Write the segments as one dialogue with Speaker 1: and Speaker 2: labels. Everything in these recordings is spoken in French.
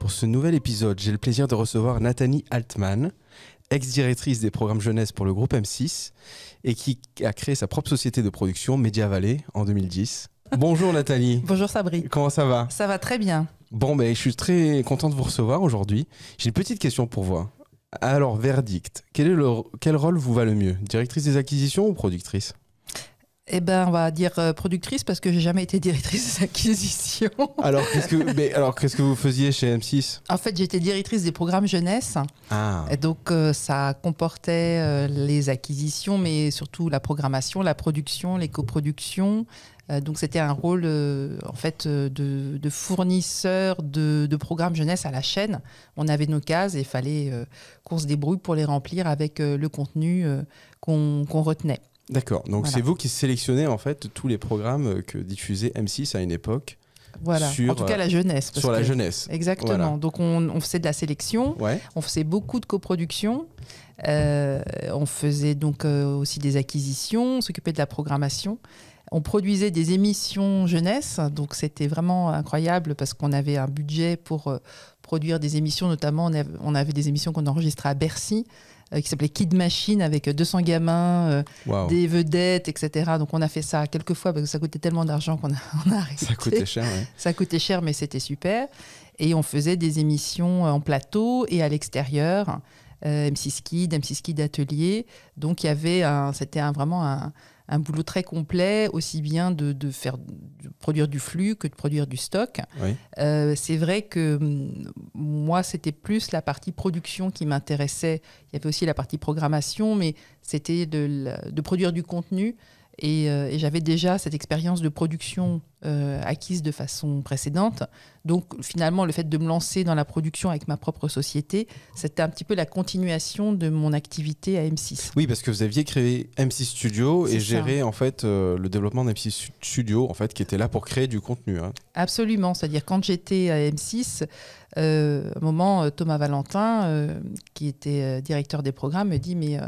Speaker 1: Pour ce nouvel épisode, j'ai le plaisir de recevoir Nathalie Altman, ex-directrice des programmes jeunesse pour le groupe M6 et qui a créé sa propre société de production Media Valley en 2010. Bonjour Nathalie.
Speaker 2: Bonjour Sabri.
Speaker 1: Comment ça va?
Speaker 2: Ça va très bien.
Speaker 1: Bon, ben, je suis très content de vous recevoir aujourd'hui. J'ai une petite question pour vous. Alors, verdict, quel, est le, quel rôle vous va le mieux? Directrice des acquisitions ou productrice?
Speaker 2: Eh ben, on va dire euh, productrice parce que j'ai jamais été directrice des acquisitions.
Speaker 1: Alors, qu'est-ce que, mais, alors, qu'est-ce que vous faisiez chez M6
Speaker 2: En fait, j'étais directrice des programmes jeunesse.
Speaker 1: Ah.
Speaker 2: Et donc, euh, ça comportait euh, les acquisitions, mais surtout la programmation, la production, les coproductions. donc, c'était un rôle, en fait, de, de fournisseur de, de, programmes jeunesse à la chaîne. On avait nos cases et il fallait qu'on se débrouille pour les remplir avec le contenu qu'on retenait.
Speaker 1: D'accord. Donc c'est vous qui sélectionnez en fait tous les programmes que diffusait M6 à une époque.
Speaker 2: Voilà. en tout cas la jeunesse.
Speaker 1: sur la jeunesse.
Speaker 2: Exactement. Donc on, faisait de la sélection. On faisait beaucoup de coproduction. Euh, on faisait donc euh, aussi des acquisitions. On s'occupait de la programmation. On produisait des émissions jeunesse. Donc c'était vraiment incroyable parce qu'on avait un budget pour euh, produire des émissions. Notamment on avait, on avait des émissions qu'on enregistrait à Bercy. Euh, qui s'appelait Kid Machine avec 200 gamins, euh, des vedettes, etc. Donc on a fait ça quelques fois parce que ça coûtait tellement d'argent qu'on a, on a arrêté.
Speaker 1: Ça coûtait cher, oui.
Speaker 2: Ça coûtait cher, mais c'était super. Et on faisait des émissions en plateau et à l'extérieur. Euh, M6 Kid, M6 Kid Atelier. Donc il y avait c'était vraiment un, un boulot très complet, aussi bien de, faire produire du flux que de produire du stock. Euh, c'est vrai que mm, moi, c'était plus la partie production qui m'intéressait. Il y avait aussi la partie programmation, mais c'était de, produire du contenu. Euh, et, j'avais déjà cette expérience de production euh, acquise de façon précédente. Donc finalement, le fait de me lancer dans la production avec ma propre société, c'était un petit peu la continuation de mon activité à M6.
Speaker 1: Oui, parce que vous aviez créé M6 Studio et géré en fait euh, le développement d'M6 Studio, en fait, qui était là pour créer du contenu. Hein.
Speaker 2: Absolument, c'est-à-dire quand j'étais à M6, à un moment, Thomas Valentin, qui était directeur des programmes, me dit mais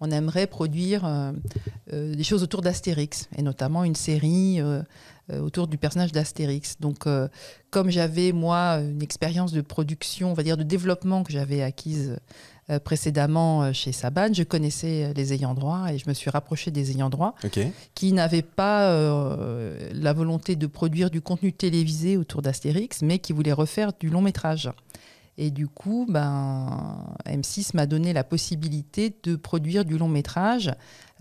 Speaker 2: on aimerait produire des choses autour d'Astérix et notamment une série euh, autour du personnage d'Astérix. Donc, euh, comme j'avais, moi, une expérience de production, on va dire de développement que j'avais acquise euh, précédemment chez Saban, je connaissais les ayants droit et je me suis rapproché des ayants droit qui n'avaient pas la volonté de produire du contenu télévisé autour d'Astérix, mais qui voulaient refaire du long métrage. Et du coup, ben, M6 m'a donné la possibilité de produire du long métrage,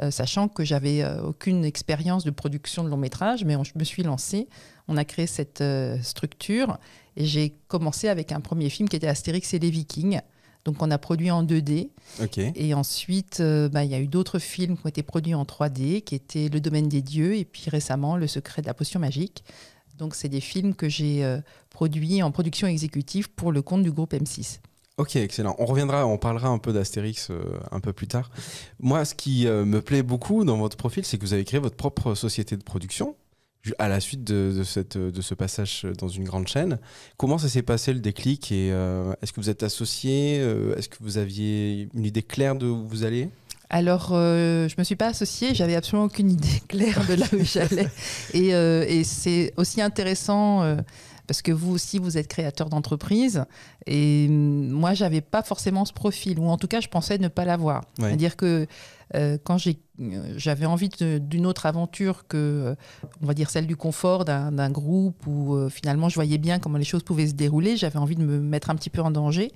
Speaker 2: euh, sachant que j'avais euh, aucune expérience de production de long métrage, mais je me suis lancée. On a créé cette euh, structure et j'ai commencé avec un premier film qui était Astérix et les Vikings. Donc on a produit en 2D. Et ensuite, ben, il y a eu d'autres films qui ont été produits en 3D, qui étaient Le Domaine des Dieux et puis récemment Le Secret de la Potion Magique. Donc, c'est des films que j'ai euh, produits en production exécutive pour le compte du groupe M6.
Speaker 1: Ok, excellent. On reviendra, on parlera un peu d'Astérix euh, un peu plus tard. Moi, ce qui euh, me plaît beaucoup dans votre profil, c'est que vous avez créé votre propre société de production à la suite de, cette, de ce passage dans une grande chaîne. Comment ça s'est passé le déclic et est-ce que vous êtes associé Est-ce que vous aviez une idée claire de où vous allez
Speaker 2: alors, euh, je ne me suis pas associée, j'avais absolument aucune idée claire de là où j'allais. Et, euh, et c'est aussi intéressant euh, parce que vous aussi, vous êtes créateur d'entreprise. Et moi, j'avais pas forcément ce profil, ou en tout cas, je pensais ne pas l'avoir. C'est-à-dire que quand j'avais envie d'une autre aventure que, on va dire, celle du confort d'un groupe, où finalement, je voyais bien comment les choses pouvaient se dérouler, j'avais envie de me mettre un petit peu en danger.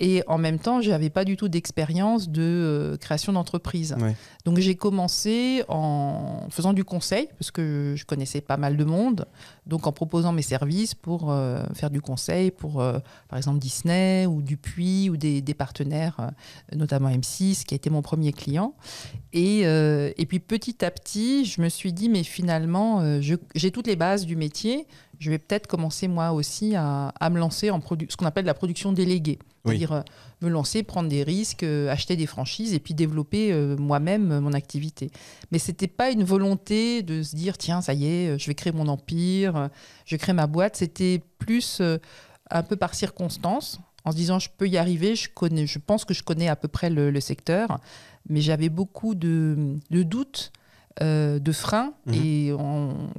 Speaker 2: Et en même temps, je n'avais pas du tout d'expérience de euh, création d'entreprise. Donc j'ai commencé en faisant du conseil, parce que je connaissais pas mal de monde, donc en proposant mes services pour euh, faire du conseil pour, euh, par exemple, Disney ou Dupuis ou des, des partenaires, notamment M6, qui a été mon premier client. Et, et puis petit à petit, je me suis dit, mais finalement, j'ai toutes les bases du métier, je vais peut-être commencer moi aussi à, me lancer en ce qu'on appelle la production déléguée. C'est-à-dire euh, me lancer, prendre des risques, euh, acheter des franchises et puis développer euh, moi-même mon activité. Mais ce n'était pas une volonté de se dire tiens, ça y est, je vais créer mon empire, je crée ma boîte. C'était plus un peu par circonstance, en se disant je peux y arriver, je, connais, je pense que je connais à peu près le, secteur, mais j'avais beaucoup de, de doutes euh, de frein. Mhm. Et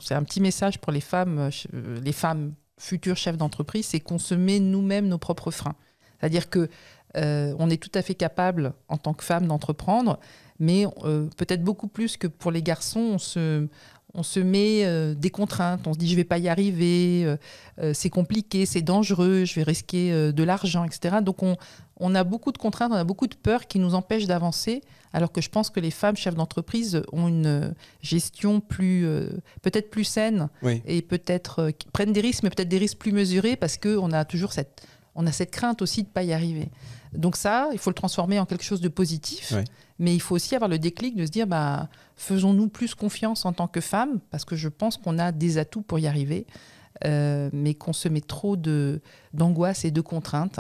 Speaker 2: c'est un petit message pour les femmes, euh, les femmes futur chef d'entreprise, c'est qu'on se met nous-mêmes nos propres freins. C'est-à-dire que euh, on est tout à fait capable, en tant que femme, d'entreprendre, mais euh, peut-être beaucoup plus que pour les garçons, on se, on se met euh, des contraintes. On se dit, je vais pas y arriver, c'est compliqué, c'est dangereux, je vais risquer de l'argent, etc. Donc, on, on, a beaucoup de contraintes, on a beaucoup de peurs qui nous empêchent d'avancer, alors que je pense que les femmes chefs d'entreprise ont une gestion plus, peut-être plus saine et peut-être prennent des risques, mais peut-être des risques plus mesurés parce qu'on a toujours cette, on a cette crainte aussi de ne pas y arriver. Donc ça, il faut le transformer en quelque chose de positif. Mais il faut aussi avoir le déclic de se dire, bah, faisons-nous plus confiance en tant que femmes, parce que je pense qu'on a des atouts pour y arriver, euh, mais qu'on se met trop d'angoisse et de contraintes.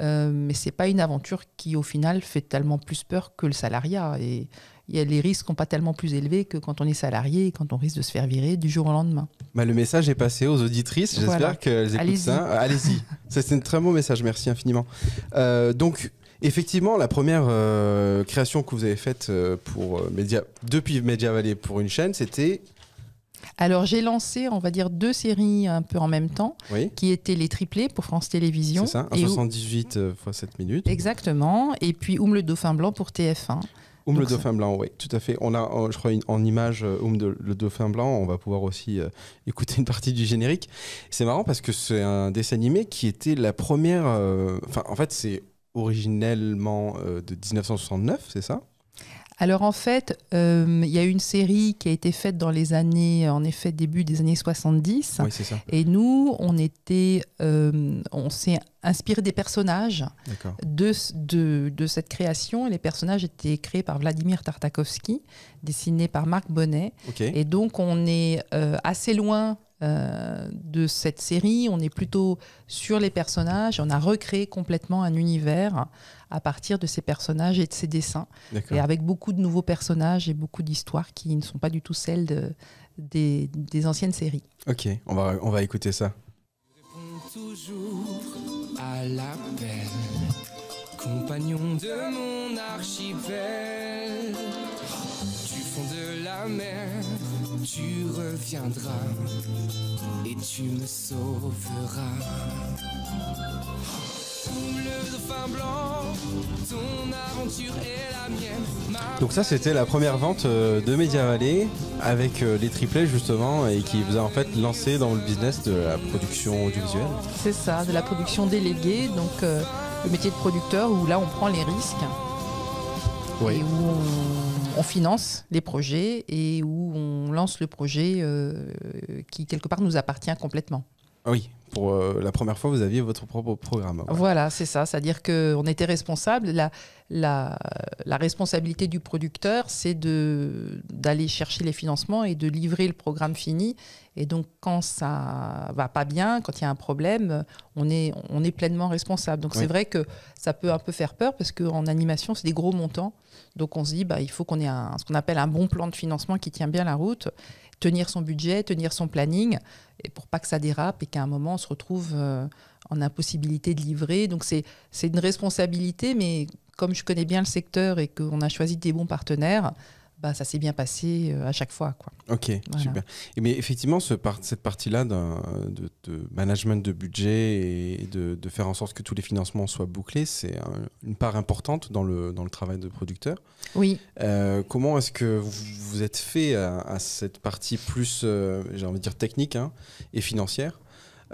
Speaker 2: Euh, mais c'est pas une aventure qui, au final, fait tellement plus peur que le salariat. Et y a, les risques sont pas tellement plus élevés que quand on est salarié et quand on risque de se faire virer du jour au lendemain.
Speaker 1: Bah, le message est passé aux auditrices. J'espère qu'elles écoutent ça. Allez-y. c'est un très beau message. Merci infiniment. Euh, donc, Effectivement, la première euh, création que vous avez faite euh, pour Media, depuis Media Valley pour une chaîne, c'était
Speaker 2: alors j'ai lancé, on va dire, deux séries un peu en même temps, qui étaient les triplés pour France Télévisions.
Speaker 1: C'est ça, 78 x 7 minutes.
Speaker 2: Exactement, et puis Oum le Dauphin Blanc pour TF1.
Speaker 1: Oum le Dauphin Blanc, oui, tout à fait. On a, je crois, en image euh, Oum le Dauphin Blanc, on va pouvoir aussi euh, écouter une partie du générique. C'est marrant parce que c'est un dessin animé qui était la première... Euh, enfin, en fait, c'est originellement de 1969, c'est ça?
Speaker 2: Alors en fait, euh, il y a une série qui a été faite dans les années, en effet, début des années 70.
Speaker 1: Oui, c'est ça.
Speaker 2: Et nous, on était, euh, on s'est inspiré des personnages de, de, de, cette création. Et les personnages étaient créés par Vladimir Tartakovsky, dessinés par Marc Bonnet. Et donc on est euh, assez loin de cette série. On est plutôt sur les personnages. On a recréé complètement un univers à partir de ces personnages et de ces dessins. Et avec beaucoup de nouveaux personnages et beaucoup d'histoires qui ne sont pas du tout celles de, des, des, anciennes séries.
Speaker 1: Ok, on va, on va écouter ça.
Speaker 3: toujours à l'appel, compagnon de mon archipel. Du fond de la mer, reviendras et tu me sauveras.
Speaker 1: Donc ça c'était la première vente euh, de Media Valley avec euh, les triplets justement et qui vous a en fait lancé dans le business de la production audiovisuelle.
Speaker 2: C'est ça, de la production déléguée, donc euh, le métier de producteur où là on prend les risques et où on, finance les projets et où on lance le projet qui quelque part nous appartient complètement.
Speaker 1: Ah oui, pour euh, la première fois, vous aviez votre propre programme.
Speaker 2: Voilà, c'est ça. C'est-à-dire qu'on était responsable. La, la, la, responsabilité du producteur, c'est d'aller chercher les financements et de livrer le programme fini. Et donc, quand ça va pas bien, quand il y a un problème, on est, on est pleinement responsable. Donc, c'est vrai que ça peut un peu faire peur parce qu'en animation, c'est des gros montants. Donc, on se dit, bah, il faut qu'on ait ce qu'on appelle un bon plan de financement qui tient bien la route tenir son budget, tenir son planning, et pour pas que ça dérape et qu'à un moment on se retrouve euh, en impossibilité de livrer. Donc c'est une responsabilité, mais comme je connais bien le secteur et qu'on a choisi des bons partenaires, bah, ça s'est bien passé euh, à chaque fois. Quoi.
Speaker 1: Ok, super. Et mais effectivement, ce cette partie-là de, de, management de budget et de, de, faire en sorte que tous les financements soient bouclés, c'est une part importante dans le, dans le travail de producteur.
Speaker 2: Oui.
Speaker 1: Euh, comment est-ce que vous vous êtes fait à, cette partie plus, euh, j'ai envie de dire, technique hein, et financière?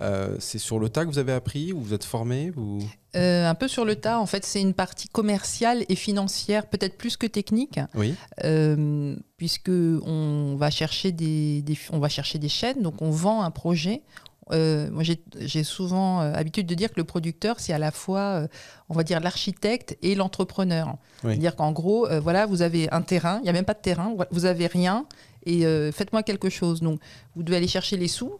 Speaker 1: Euh, c'est sur le tas que vous avez appris ou vous êtes formé ou...
Speaker 2: Euh, un peu sur le tas. En fait, c'est une partie commerciale et financière, peut-être plus que technique,
Speaker 1: oui.
Speaker 2: euh, puisque on va chercher des, on va chercher des chaînes, donc on vend un projet. Euh, moi, j'ai souvent habitude de dire que le producteur, c'est à la fois, on va dire, l'architecte et l'entrepreneur. C'est-à-dire qu'en gros, voilà, vous avez un terrain, il n'y a même pas de terrain, vous avez rien, et faites-moi quelque chose. Donc, vous devez aller chercher les sous,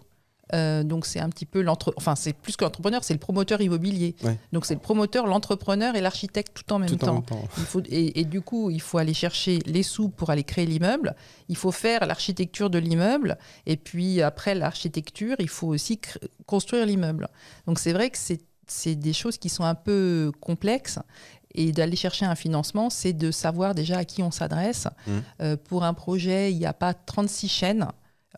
Speaker 2: euh, donc c'est un petit peu l'entre, enfin c'est plus que l'entrepreneur, c'est le promoteur immobilier. Donc c'est le promoteur, l'entrepreneur et l'architecte tout en même temps. Il faut, et, du coup, il faut aller chercher les sous pour aller créer l'immeuble. Il faut faire l'architecture de l'immeuble et puis après l'architecture, il faut aussi construire l'immeuble. Donc c'est vrai que c'est des choses qui sont un peu complexes et d'aller chercher un financement, c'est de savoir déjà à qui on s'adresse. Mmh. Euh, pour un projet, il n'y a pas 36 chaînes.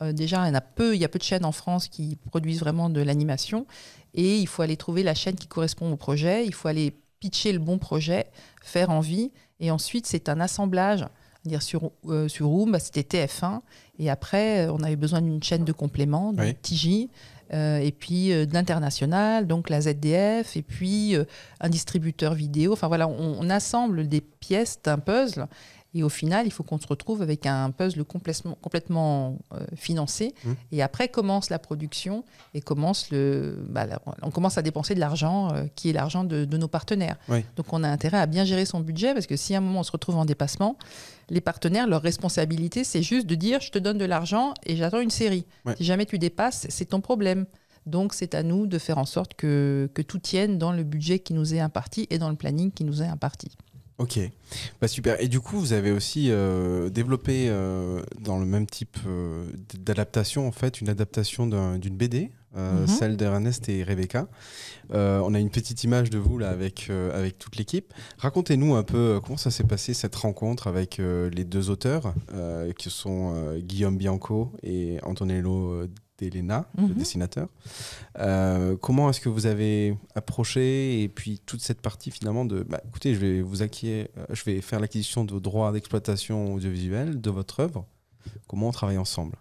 Speaker 2: Euh, déjà, il y, en a peu, il y a peu de chaînes en France qui produisent vraiment de l'animation. Et il faut aller trouver la chaîne qui correspond au projet. Il faut aller pitcher le bon projet, faire envie. Et ensuite, c'est un assemblage. Dire sur, euh, sur Room, bah, c'était TF1. Et après, on avait besoin d'une chaîne de complément, de
Speaker 1: Oui.
Speaker 2: TJ. euh, et puis euh, de l'international, donc la ZDF, et puis euh, un distributeur vidéo. Enfin voilà, on, on assemble des pièces d'un puzzle. Et au final, il faut qu'on se retrouve avec un puzzle complètement, complètement euh, financé.
Speaker 1: Mmh.
Speaker 2: Et après commence la production et commence le, bah, on commence à dépenser de l'argent euh, qui est l'argent de, de nos partenaires.
Speaker 1: Oui.
Speaker 2: Donc on a intérêt à bien gérer son budget parce que si à un moment on se retrouve en dépassement, les partenaires, leur responsabilité, c'est juste de dire je te donne de l'argent et j'attends une série.
Speaker 1: Ouais.
Speaker 2: Si jamais tu dépasses, c'est ton problème. Donc c'est à nous de faire en sorte que, que tout tienne dans le budget qui nous est imparti et dans le planning qui nous est imparti.
Speaker 1: Ok, bah super. Et du coup, vous avez aussi euh, développé euh, dans le même type euh, d'adaptation, en fait, une adaptation d'un- d'une BD,
Speaker 2: Mhm.
Speaker 1: celle d'Ernest et Rebecca. On a une petite image de vous là avec, avec toute l'équipe. Racontez-nous un peu comment ça s'est passé cette rencontre avec les deux auteurs, qui sont Guillaume Bianco et Antonello Delena, le
Speaker 2: Mhm.
Speaker 1: dessinateur. Euh, comment est-ce que vous avez approché et puis toute cette partie finalement de bah, écoutez je vais vous acquérir euh, je vais faire l'acquisition de droits d'exploitation audiovisuelle de votre œuvre comment on travaille ensemble?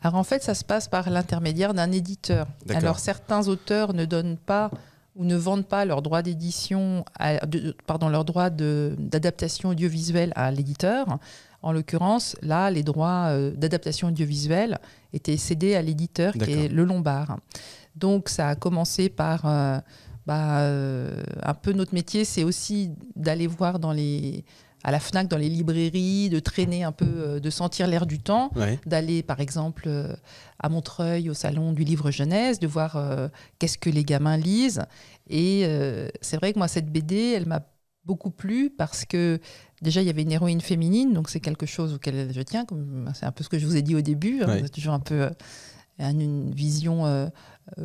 Speaker 2: Alors en fait, ça se passe par l'intermédiaire d'un éditeur. Alors certains auteurs ne donnent pas ou ne vendent pas leurs droits d'édition, pardon, leurs droits d'adaptation audiovisuelle à l'éditeur. En l'occurrence, là, les droits euh, d'adaptation audiovisuelle étaient cédés à l'éditeur qui est le Lombard. Donc ça a commencé par euh, bah, euh, un peu notre métier, c'est aussi d'aller voir dans les à la Fnac, dans les librairies, de traîner un peu, euh, de sentir l'air du temps
Speaker 1: ouais
Speaker 2: d'aller par exemple à Montreuil au salon du livre jeunesse, de voir qu'est-ce que les gamins lisent. Et c'est vrai que moi, cette BD, elle m'a beaucoup plu parce que déjà, il y avait une héroïne féminine, donc c'est quelque chose auquel je tiens. C'est un peu ce que je vous ai dit au début. hein, c'est toujours un peu euh, une, vision euh,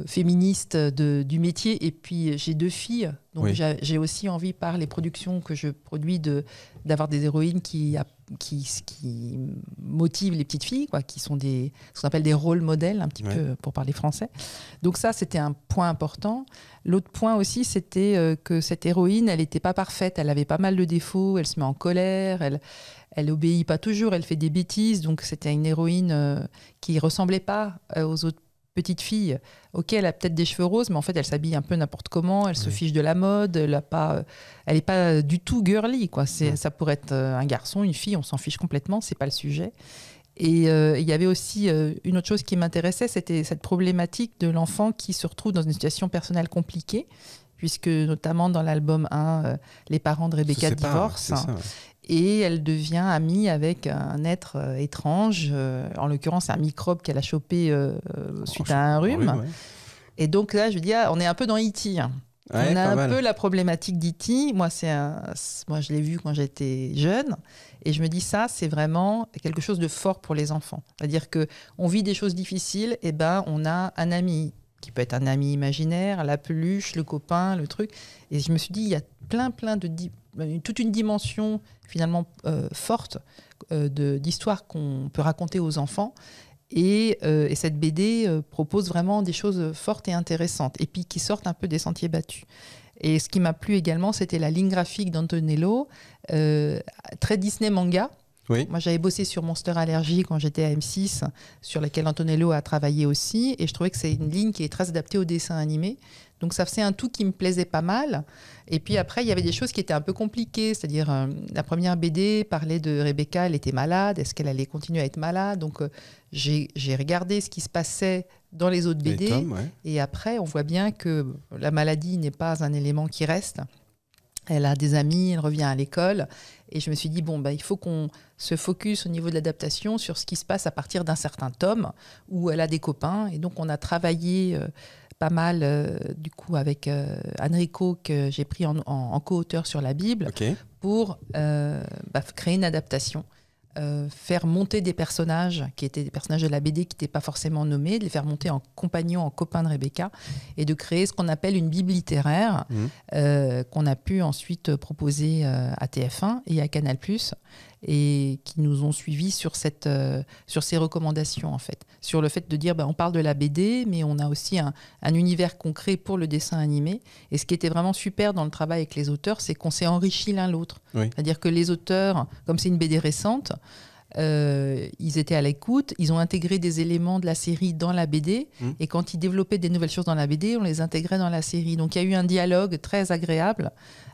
Speaker 2: féministe de- du métier. Et puis, j'ai deux filles, donc
Speaker 1: Oui.
Speaker 2: j'ai aussi envie, par les productions que je produis, de d'avoir des héroïnes qui, qui, qui motivent les petites filles, quoi, qui sont des, ce qu'on appelle des rôles modèles, un petit
Speaker 1: Ouais.
Speaker 2: peu pour parler français. Donc ça, c'était un point important. L'autre point aussi, c'était euh, que cette héroïne, elle n'était pas parfaite, elle avait pas mal de défauts, elle se met en colère, elle, elle obéit pas toujours, elle fait des bêtises, donc c'était une héroïne euh, qui ressemblait pas euh, aux autres petites filles. Ok, elle a peut-être des cheveux roses, mais en fait, elle s'habille un peu n'importe comment, elle se fiche de la mode, elle a pas, euh, elle est pas du tout girly, quoi. C'est, ça pourrait être euh, un garçon, une fille, on s'en fiche complètement, c'est pas le sujet. Et euh, il y avait aussi euh, une autre chose qui m'intéressait, c'était cette problématique de l'enfant qui se retrouve dans une situation personnelle compliquée, puisque notamment dans l'album 1, euh, les parents de Rebecca divorcent. Et elle devient amie avec un être euh, étrange, euh, en l'occurrence un microbe qu'elle a chopé euh, euh, suite à un rhume.
Speaker 1: ouais.
Speaker 2: Et donc là, je veux dire, on est un peu dans E.T. hein.
Speaker 1: Ouais,
Speaker 2: on a un
Speaker 1: mal.
Speaker 2: peu la problématique d'E.T. Moi, c'est un- c'est- moi, je l'ai vu quand j'étais jeune, et je me dis ça, c'est vraiment quelque chose de fort pour les enfants. C'est-à-dire que on vit des choses difficiles, et ben, on a un ami qui peut être un ami imaginaire, la peluche, le copain, le truc. Et je me suis dit, il y a plein, plein de di- toute une dimension finalement euh, forte euh, de- d'histoire qu'on peut raconter aux enfants. Et, euh, et cette BD euh, propose vraiment des choses fortes et intéressantes, et puis qui sortent un peu des sentiers battus. Et ce qui m'a plu également, c'était la ligne graphique d'Antonello, euh, très Disney manga.
Speaker 1: Oui.
Speaker 2: Moi, j'avais bossé sur Monster Allergy quand j'étais à M6, sur laquelle Antonello a travaillé aussi, et je trouvais que c'est une ligne qui est très adaptée au dessin animé. Donc ça faisait un tout qui me plaisait pas mal. Et puis après, il y avait des choses qui étaient un peu compliquées, c'est-à-dire euh, la première BD parlait de Rebecca, elle était malade, est-ce qu'elle allait continuer à être malade? Donc euh, j'ai regardé ce qui se passait dans les autres BD.
Speaker 1: tomes, ouais.
Speaker 2: Et après, on voit bien que la maladie n'est pas un élément qui reste. Elle a des amis, elle revient à l'école. Et je me suis dit, bon, bah, il faut qu'on se focus au niveau de l'adaptation sur ce qui se passe à partir d'un certain tome où elle a des copains. Et donc, on a travaillé euh, pas mal, euh, du coup, avec euh, Enrico, que j'ai pris en, en- en co-auteur sur la Bible, pour euh, bah, créer une adaptation. Euh, faire monter des personnages qui étaient des personnages de la BD qui n'étaient pas forcément nommés, de les faire monter en compagnons, en copains de Rebecca, et de créer ce qu'on appelle une bible littéraire
Speaker 1: Mhm.
Speaker 2: euh, qu'on a pu ensuite proposer euh, à TF1 et à Canal+. Et qui nous ont suivis sur, cette, euh, sur ces recommandations, en fait. Sur le fait de dire, ben, on parle de la BD, mais on a aussi un, un, univers concret pour le dessin animé. Et ce qui était vraiment super dans le travail avec les auteurs, c'est qu'on s'est enrichi l'un l'autre.
Speaker 1: Oui.
Speaker 2: C'est-à-dire que les auteurs, comme c'est une BD récente, euh, ils étaient à l'écoute, ils ont intégré des éléments de la série dans la BD,
Speaker 1: Mm.
Speaker 2: et quand ils développaient des nouvelles choses dans la BD, on les intégrait dans la série. Donc il y a eu un dialogue très agréable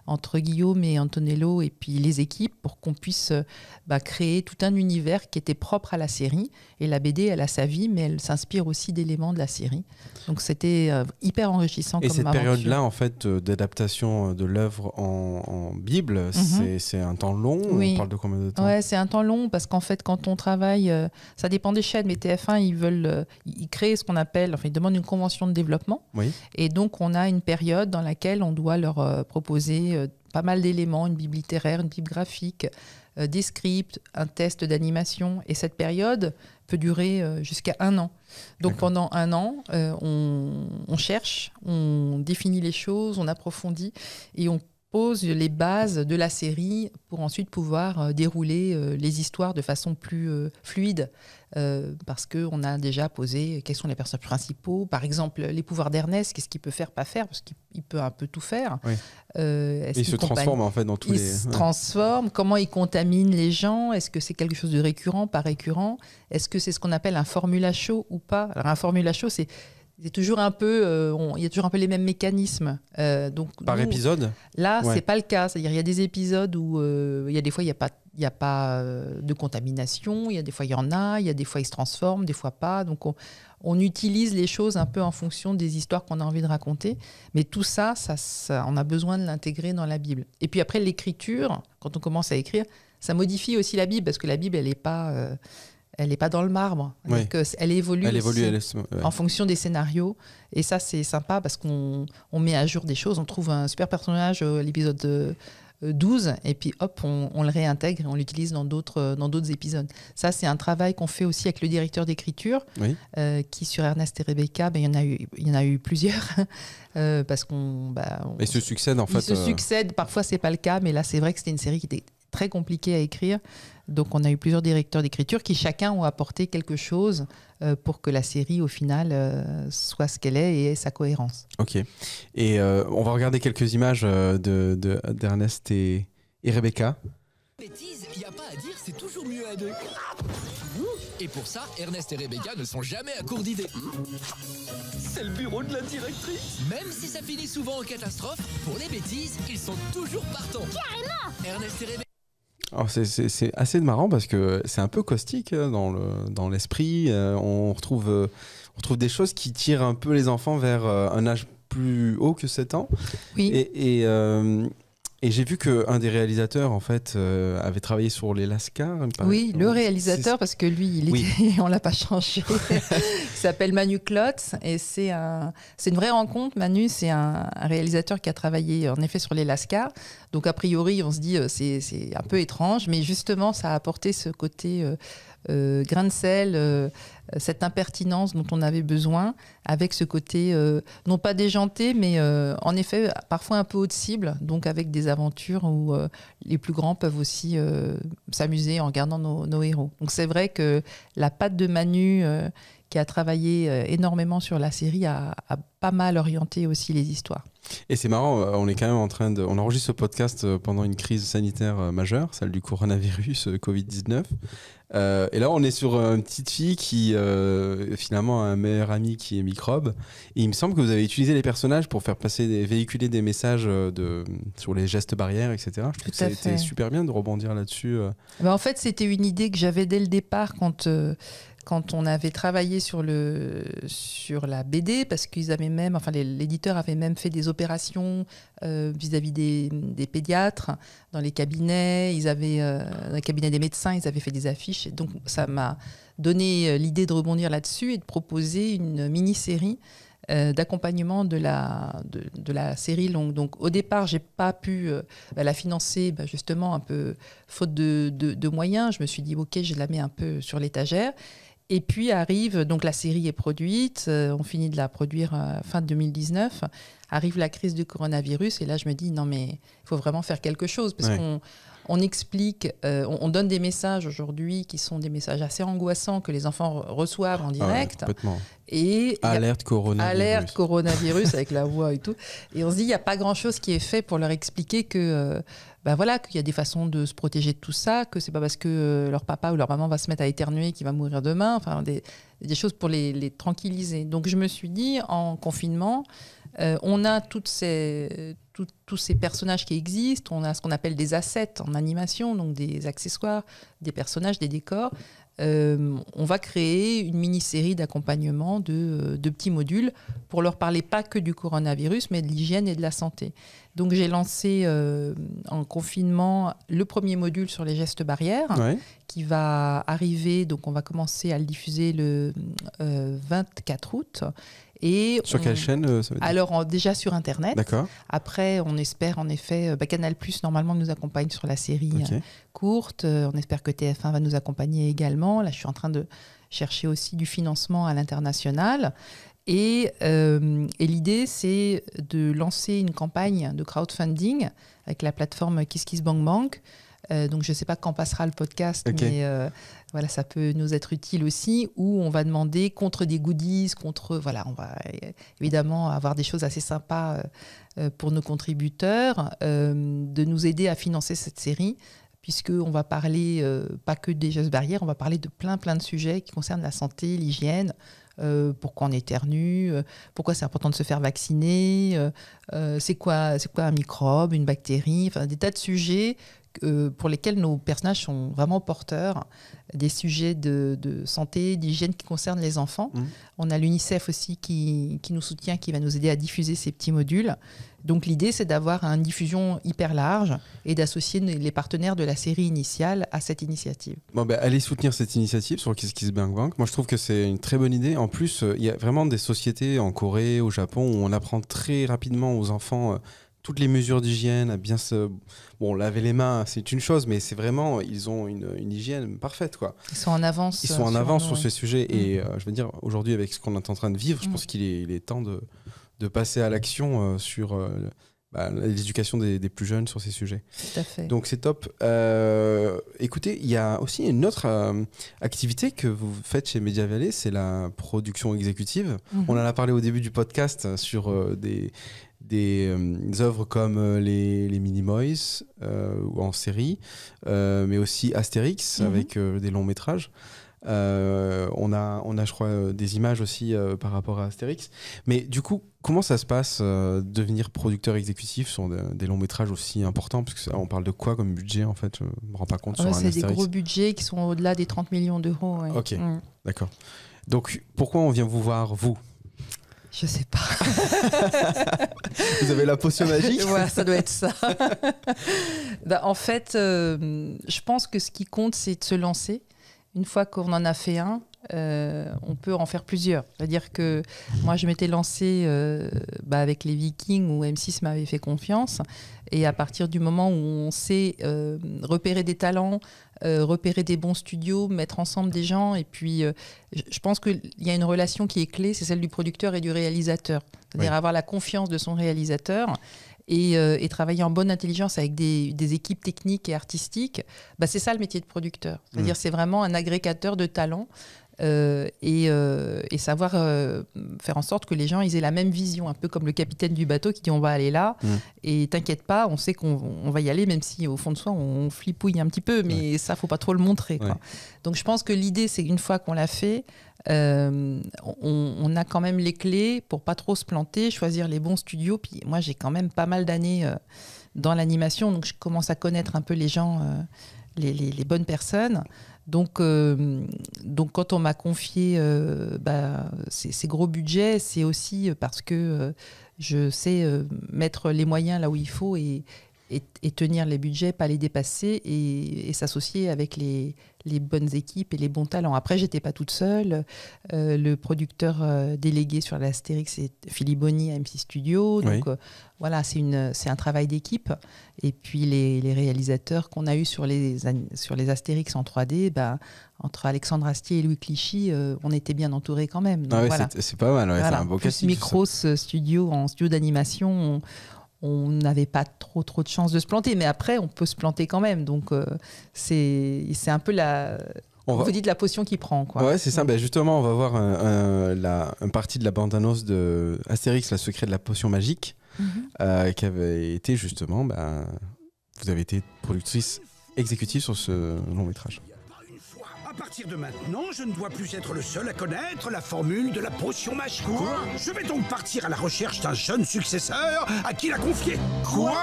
Speaker 2: entre Guillaume et Antonello et puis les équipes pour qu'on puisse euh, bah, créer tout un univers qui était propre à la série. Et la BD, elle a sa vie, mais elle s'inspire aussi d'éléments de la série. Donc c'était euh, hyper enrichissant
Speaker 1: Et
Speaker 2: comme
Speaker 1: cette période-là, en fait, euh, d'adaptation de l'œuvre en, en Bible, c'est- c'est un temps long
Speaker 2: Mhm. Oui.
Speaker 1: On parle de combien de temps?
Speaker 2: Ouais, c'est un temps long parce qu'en fait, quand on travaille, euh, ça dépend des chaînes, mais TF1, ils veulent, euh, ils créent ce qu'on appelle, enfin, ils demandent une convention de développement.
Speaker 1: Oui.
Speaker 2: Et donc, on a une période dans laquelle on doit leur euh, proposer pas mal d'éléments, une bible littéraire, une bible graphique, des scripts, un test d'animation. Et cette période peut durer jusqu'à un an. Donc pendant un an, on, on cherche, on définit les choses, on approfondit et on pose les bases de la série pour ensuite pouvoir euh, dérouler euh, les histoires de façon plus euh, fluide. Parce qu'on a déjà posé quels sont les personnages principaux. Par exemple, les pouvoirs d'Ernest, qu'est-ce qu'il peut faire, pas faire, parce qu'il il peut un peu tout faire.
Speaker 1: Oui.
Speaker 2: Euh,
Speaker 1: Il se transforme en fait dans tous
Speaker 2: il
Speaker 1: les.
Speaker 2: se
Speaker 1: ouais.
Speaker 2: transforme, comment il contamine les gens, est-ce que c'est quelque chose de récurrent, pas récurrent, est-ce que c'est ce qu'on appelle un formula show ou pas Alors un formula show, c'est c'est toujours un peu, euh, on- il y a toujours un peu les mêmes mécanismes. Euh, donc
Speaker 1: Par
Speaker 2: nous,
Speaker 1: épisode
Speaker 2: Là,
Speaker 1: Ouais.
Speaker 2: c'est pas le cas. C'est-à-dire, il y a des épisodes où euh, il y a des fois, il n'y a pas, il y a pas de contamination. Il y a des fois, il y en a. Il y a des fois, ils se transforment, des fois pas. Donc, on, on utilise les choses un peu en fonction des histoires qu'on a envie de raconter. Mais tout ça, ça, ça- on a besoin de l'intégrer dans la Bible. Et puis après, l'écriture, quand on commence à écrire, ça modifie aussi la Bible parce que la Bible, elle n'est pas, elle est pas dans le marbre.
Speaker 1: Oui.
Speaker 2: Donc, euh, elle évolue.
Speaker 1: Elle évolue,
Speaker 2: aussi
Speaker 1: elle est- ouais.
Speaker 2: en fonction des scénarios. Et ça, c'est sympa parce qu'on on met à jour des choses. On trouve un super personnage à l'épisode euh, 12 et puis hop, on, on le réintègre et on l'utilise dans d'autres euh, dans d'autres épisodes. Ça, c'est un travail qu'on fait aussi avec le directeur d'écriture
Speaker 1: Oui.
Speaker 2: euh, qui, sur Ernest et Rebecca, ben, il, y en a eu, il y en a eu plusieurs. euh, parce qu'on. bah, on-
Speaker 1: Et se succèdent en
Speaker 2: ils
Speaker 1: fait.
Speaker 2: se
Speaker 1: euh,
Speaker 2: succèdent. Parfois, c'est pas le cas, mais là, c'est vrai que c'était une série qui était très compliquée à écrire. Donc, on a eu plusieurs directeurs d'écriture qui chacun ont apporté quelque chose euh, pour que la série, au final, euh, soit ce qu'elle est et ait sa cohérence.
Speaker 1: Ok. Et euh, on va regarder quelques images euh, de de- d'Ernest et, et Rebecca.
Speaker 4: Bêtise, y a pas à dire, c'est toujours mieux à deux. Et pour ça, Ernest et Rebecca ne sont jamais à court d'idées.
Speaker 5: C'est le bureau de la directrice.
Speaker 4: Même si ça finit souvent en catastrophe, pour les bêtises, ils sont toujours partants. Carrément Ernest et Rebecca.
Speaker 1: Alors c'est- assez marrant parce que c'est un peu caustique euh, dans le dans l'esprit. Euh, on retrouve euh, on retrouve des choses qui tirent un peu les enfants vers euh, un âge plus haut que 7 ans.
Speaker 2: Oui.
Speaker 1: Et, et, euh, et j'ai vu qu'un des réalisateurs en fait euh, avait travaillé sur les Lascars.
Speaker 2: Oui, le réalisateur, parce que lui, il
Speaker 1: Oui.
Speaker 2: était, on l'a pas changé. il s'appelle Manu Klotz et c'est un, c'est une vraie rencontre. Manu, c'est un, un réalisateur qui a travaillé en effet sur les Lascars. Donc a priori, on se dit euh, c'est, c'est un peu étrange, mais justement, ça a apporté ce côté euh, euh, grain de sel, cette impertinence dont on avait besoin, avec ce côté euh, non pas déjanté, mais euh, en effet parfois un peu haut de cible, donc avec des aventures où euh, les plus grands peuvent aussi euh, s'amuser en regardant nos, nos héros. Donc c'est vrai que la patte de Manu, euh, qui a travaillé euh, énormément sur la série, a, a pas mal orienté aussi les histoires.
Speaker 1: Et c'est marrant, euh, on est quand même en train de. On enregistre ce podcast euh, pendant une crise sanitaire majeure, celle du coronavirus, euh, Covid-19. Euh, et là, on est sur une petite fille qui, euh, finalement, a un meilleur ami qui est microbe. Et il me semble que vous avez utilisé les personnages pour faire passer, des, véhiculer des messages de, sur les gestes barrières, etc. Je trouve
Speaker 2: Tout
Speaker 1: que c'était super bien de rebondir là-dessus.
Speaker 2: Ben, en fait, c'était une idée que j'avais dès le départ quand, euh, quand on avait travaillé sur, le, sur la BD, parce qu'ils avaient même, enfin, l'éditeur avait même fait des opérations euh, vis-à-vis des, des pédiatres dans les cabinets. Ils avaient, euh, dans des médecins, ils avaient fait des affiches. Et donc, ça m'a donné euh, l'idée de rebondir là-dessus et de proposer une mini-série euh, d'accompagnement de la, de, la série longue. Donc au départ, j'ai pas pu bah, la financer bah, justement un peu faute de- de moyens. Je me suis dit ok, je la mets un peu sur l'étagère. Et puis arrive, donc la série est produite, euh, on finit de la produire euh, fin 2019. arrive la crise du coronavirus et là je me dis non mais il faut vraiment faire quelque chose parce
Speaker 1: Ouais.
Speaker 2: qu'on on explique, euh, on, on donne des messages aujourd'hui qui sont des messages assez angoissants que les enfants re- reçoivent en
Speaker 1: Ah ouais,
Speaker 2: direct
Speaker 1: complètement.
Speaker 2: et
Speaker 1: Alerte Corona.
Speaker 2: alerte coronavirus avec la voix et tout. Et on se dit, il n'y a pas grand-chose qui est fait pour leur expliquer que, euh, bah voilà, qu'il y a des façons de se protéger de tout ça, que c'est pas parce que euh, leur papa ou leur maman va se mettre à éternuer qu'il va mourir demain. Enfin, des, choses pour les, les tranquilliser. Donc je me suis dit, en confinement, euh, on a ces, tous ces personnages qui existent, on a ce qu'on appelle des assets en animation, donc des accessoires, des personnages, des décors. Euh, on va créer une mini-série d'accompagnement de, de petits modules pour leur parler pas que du coronavirus, mais de l'hygiène et de la santé. Donc j'ai lancé euh, en confinement le premier module sur les gestes barrières
Speaker 1: Ouais.
Speaker 2: qui va arriver, donc on va commencer à le diffuser le euh, 24 août. Et
Speaker 1: Sur
Speaker 2: on-
Speaker 1: quelle chaîne euh, ça veut dire?
Speaker 2: Alors en- déjà sur Internet.
Speaker 1: D'accord.
Speaker 2: Après, on espère en effet, euh, bah, Canal Plus normalement nous accompagne sur la série euh, courte. Euh, on espère que TF1 va nous accompagner également. Là, je suis en train de chercher aussi du financement à l'international. Et, euh, et l'idée, c'est de lancer une campagne de crowdfunding avec la plateforme KissKissBankBank. Euh, donc, je ne sais pas quand passera le podcast, mais euh, voilà, ça peut nous être utile aussi. Où on va demander contre des goodies, contre voilà, on va euh, évidemment avoir des choses assez sympas pour nos contributeurs, de nous aider à financer cette série puisqu'on va parler euh, pas que des gestes barrières, on va parler de plein plein de sujets qui concernent la santé, l'hygiène, euh, pourquoi on éternue, euh, pourquoi c'est important de se faire vacciner, euh, c'est quoi, quoi un microbe, une bactérie, enfin des tas de sujets euh, pour lesquels nos personnages sont vraiment porteurs, des sujets de, de santé, d'hygiène qui concernent les enfants.
Speaker 1: Mhm.
Speaker 2: On a l'UNICEF aussi qui, qui nous soutient, qui va nous aider à diffuser ces petits modules. Donc l'idée, c'est d'avoir une diffusion hyper large et d'associer les partenaires de la série initiale à cette initiative.
Speaker 1: Bon, ben, allez soutenir cette initiative sur Kiss Kiss Bang Bang. Moi, je trouve que c'est une très bonne idée. En plus, euh, il y a vraiment des sociétés en Corée, au Japon, où on apprend très rapidement aux enfants euh, toutes les mesures d'hygiène, à bien se. Bon, laver les mains, c'est une chose, mais c'est vraiment. Ils ont une, une hygiène parfaite, quoi.
Speaker 2: Ils sont en avance.
Speaker 1: Ils sont en
Speaker 2: sur
Speaker 1: avance
Speaker 2: nous,
Speaker 1: sur
Speaker 2: ouais.
Speaker 1: ces sujets. Et euh, je veux dire, aujourd'hui, avec ce qu'on est en train de vivre, je
Speaker 2: Mm.
Speaker 1: pense qu'il est, il est temps de, de passer à l'action euh, sur euh, bah, l'éducation des, des plus jeunes sur ces sujets.
Speaker 2: Tout à fait.
Speaker 1: Donc c'est top. Euh, écoutez, il y a aussi une autre euh, activité que vous faites chez Media Valley, c'est la production exécutive.
Speaker 2: Mhm.
Speaker 1: On en a parlé au début du podcast euh, sur euh, des, des euh, œuvres comme euh, les, les Minimoys euh, en série, mais aussi Astérix
Speaker 2: Mhm.
Speaker 1: avec des longs métrages. Euh, on, a, on a, je crois, euh, des images aussi euh, par rapport à Astérix. Mais du coup, comment ça se passe devenir producteur exécutif sur de- des longs métrages aussi importants? Parce que ça, on parle de quoi comme budget en fait? Je me rends pas compte
Speaker 2: Ouais, c'est des gros budgets qui sont au-delà des 30 millions d'euros. ouais.
Speaker 1: Ok.
Speaker 2: Mm.
Speaker 1: D'accord. Donc pourquoi on vient vous voir vous
Speaker 2: Je sais pas.
Speaker 1: Vous avez la potion magique?
Speaker 2: Voilà, ça doit être ça. Bah, en fait, euh, je pense que ce qui compte, c'est de se lancer. Une fois qu'on en a fait un, euh, on peut en faire plusieurs. C'est-à-dire que moi, je m'étais lancée euh, bah, avec les Vikings où M6 m'avait fait confiance. Et à partir du moment où on sait euh, repérer des talents, euh, repérer des bons studios, mettre ensemble des gens, et puis euh, je pense qu'il y a une relation qui est clé, c'est celle du producteur et du réalisateur. C'est-à-dire
Speaker 1: Oui.
Speaker 2: avoir la confiance de son réalisateur et, euh, et travailler en bonne intelligence avec des, des équipes techniques et artistiques, bah, c'est ça le métier de producteur. C'est-à-dire
Speaker 1: Mm.
Speaker 2: c'est vraiment un agrégateur de talents euh, et, euh, et savoir euh, faire en sorte que les gens ils aient la même vision, un peu comme le capitaine du bateau qui dit on va aller là
Speaker 1: Mm.
Speaker 2: et t'inquiète pas, on sait qu'on on va y aller même si au fond de soi on flipouille un petit peu, mais ça faut pas trop le montrer. quoi.
Speaker 1: Ouais.
Speaker 2: Donc je pense que l'idée c'est qu'une fois qu'on l'a fait, on, on a quand même les clés pour pas trop se planter, choisir les bons studios. Puis moi, j'ai quand même pas mal d'années dans l'animation, donc je commence à connaître un peu les gens, les, les- les bonnes personnes. Donc, euh, donc quand on m'a confié euh, bah, ces, gros budgets, c'est aussi parce que euh, je sais mettre les moyens là où il faut et, et, et tenir les budgets, pas les dépasser et, et s'associer avec les, les bonnes équipes et les bons talents. Après, j'étais pas toute seule. Euh, le producteur euh, délégué sur l'Astérix, c'est Philippe Bonny à MC Studio. Donc
Speaker 1: Oui.
Speaker 2: euh, voilà, c'est un travail d'équipe. Et puis les, les réalisateurs qu'on a eus sur les, sur les Astérix en 3D, bah, entre Alexandre Astier et Louis Clichy, on était bien entourés quand même.
Speaker 1: Ah ouais,
Speaker 2: voilà.
Speaker 1: c'est- c'est pas mal, ouais,
Speaker 2: Voilà.
Speaker 1: c'est un beau
Speaker 2: Plus. Micros Studio en studio d'animation, on- n'avait pas trop trop de chances de se planter, mais après on peut se planter quand même. Donc euh, c'est c'est un peu la.
Speaker 1: On va-
Speaker 2: Vous dites la potion qui prend quoi.
Speaker 1: Ouais, c'est ça. Ben justement, on va voir un, un- la, un partie de la bande-annonce de Astérix, la secret de la potion magique,
Speaker 2: Mhm.
Speaker 1: euh, qui avait été justement. ben, vous avez été productrice exécutive sur ce long métrage.
Speaker 6: À partir de maintenant, je ne dois plus être le seul à connaître la formule de la potion magique. Quoi? Je vais donc partir à la recherche d'un jeune successeur à qui la confier. Quoi?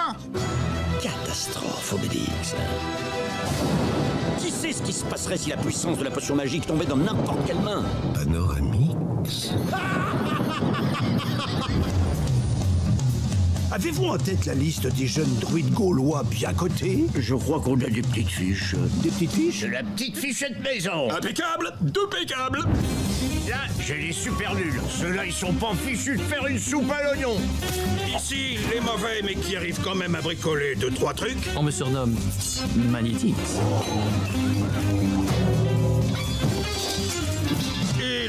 Speaker 7: Catastrophe, Obélix. Qui sait ce qui se passerait si la puissance de la potion magique tombait dans n'importe quelle main?
Speaker 6: Panoramix Avez-vous en tête la liste des jeunes druides gaulois bien cotés?
Speaker 7: Je crois qu'on a des petites fiches.
Speaker 6: Des petites fiches?
Speaker 7: De la petite fichette maison
Speaker 6: Impeccable Impeccable
Speaker 7: Là, j'ai les super nuls. Ceux-là, ils sont pas fichus de faire une soupe à l'oignon.
Speaker 6: Ici, les mauvais, mais qui arrivent quand même à bricoler deux, trois trucs.
Speaker 5: On me surnomme Magnétix.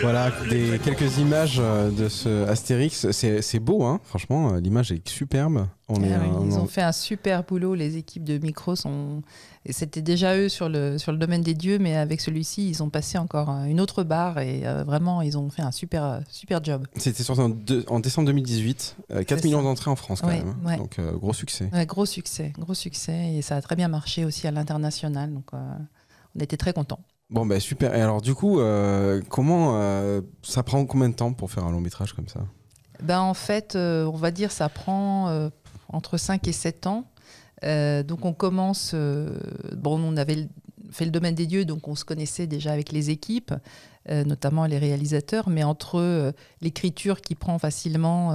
Speaker 1: Voilà, des, quelques images euh, de ce Astérix. C'est beau, hein, franchement, euh, l'image est superbe. On est,
Speaker 2: Ah oui,
Speaker 1: euh,
Speaker 2: ils
Speaker 1: on-
Speaker 2: ont fait un super boulot, les équipes de Micros. Ont... et C'était déjà eux sur le, sur le domaine des dieux, mais avec celui-ci, ils ont passé encore une autre barre et euh, vraiment, ils ont fait un super, super job.
Speaker 1: C'était sorti en, décembre 2018. euh, 4
Speaker 2: C'est
Speaker 1: millions d'entrées en France quand
Speaker 2: Ouais,
Speaker 1: même. hein.
Speaker 2: ouais.
Speaker 1: Donc euh, gros succès.
Speaker 2: Ouais, gros succès, gros succès. Et ça a très bien marché aussi à l'international. Donc, euh, on était très contents.
Speaker 1: Bon, bah super. Et alors, du coup, euh, comment euh, ça prend combien de temps pour faire un long métrage comme ça?
Speaker 2: Ben, en fait, euh, on va dire ça prend entre 5 et 7 ans. Donc on commence, bon, on avait fait le domaine des dieux, donc on se connaissait déjà avec les équipes, notamment les réalisateurs, mais entre l'écriture qui prend facilement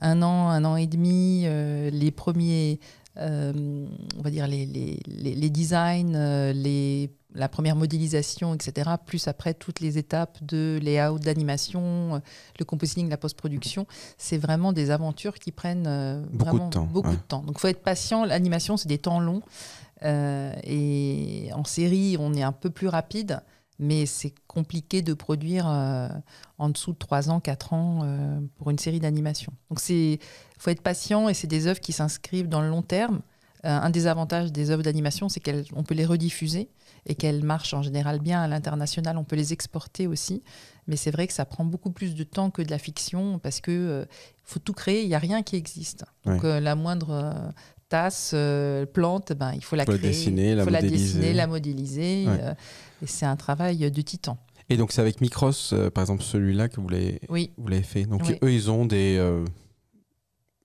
Speaker 2: un an, un an et demi, les premiers, on va dire les, les, les- les designs, euh, les, la première modélisation, etc., plus après toutes les étapes de layout, d'animation, euh, le compositing, la post-production, c'est vraiment des aventures qui prennent euh,
Speaker 1: Beaucoup de temps,
Speaker 2: beaucoup
Speaker 1: ouais.
Speaker 2: de temps. Donc il faut être patient, l'animation c'est des temps longs, Euh, et en série on est un peu plus rapide, mais c'est compliqué de produire euh, en dessous de 3 ans, 4 ans euh, pour une série d'animation. Donc il faut être patient et c'est des œuvres qui s'inscrivent dans le long terme. Euh, un des avantages des œuvres d'animation, c'est qu'on peut les rediffuser et qu'elles marchent en général bien à l'international. On peut les exporter aussi. Mais c'est vrai que ça prend beaucoup plus de temps que de la fiction parce que faut tout créer. Il n'y a rien qui existe. Donc la moindre tasse, euh, plante, ben, il faut la
Speaker 1: Faut la
Speaker 2: créer.
Speaker 1: dessiner,
Speaker 2: il
Speaker 1: la
Speaker 2: faut la
Speaker 1: modéliser.
Speaker 2: dessiner, la modéliser.
Speaker 1: Ouais.
Speaker 2: euh, et c'est un travail de titan.
Speaker 1: Et donc, c'est avec Micros, euh, par exemple, celui-là que vous l'avez
Speaker 2: Oui.
Speaker 1: fait. Donc,
Speaker 2: Oui.
Speaker 1: eux, ils ont des, euh,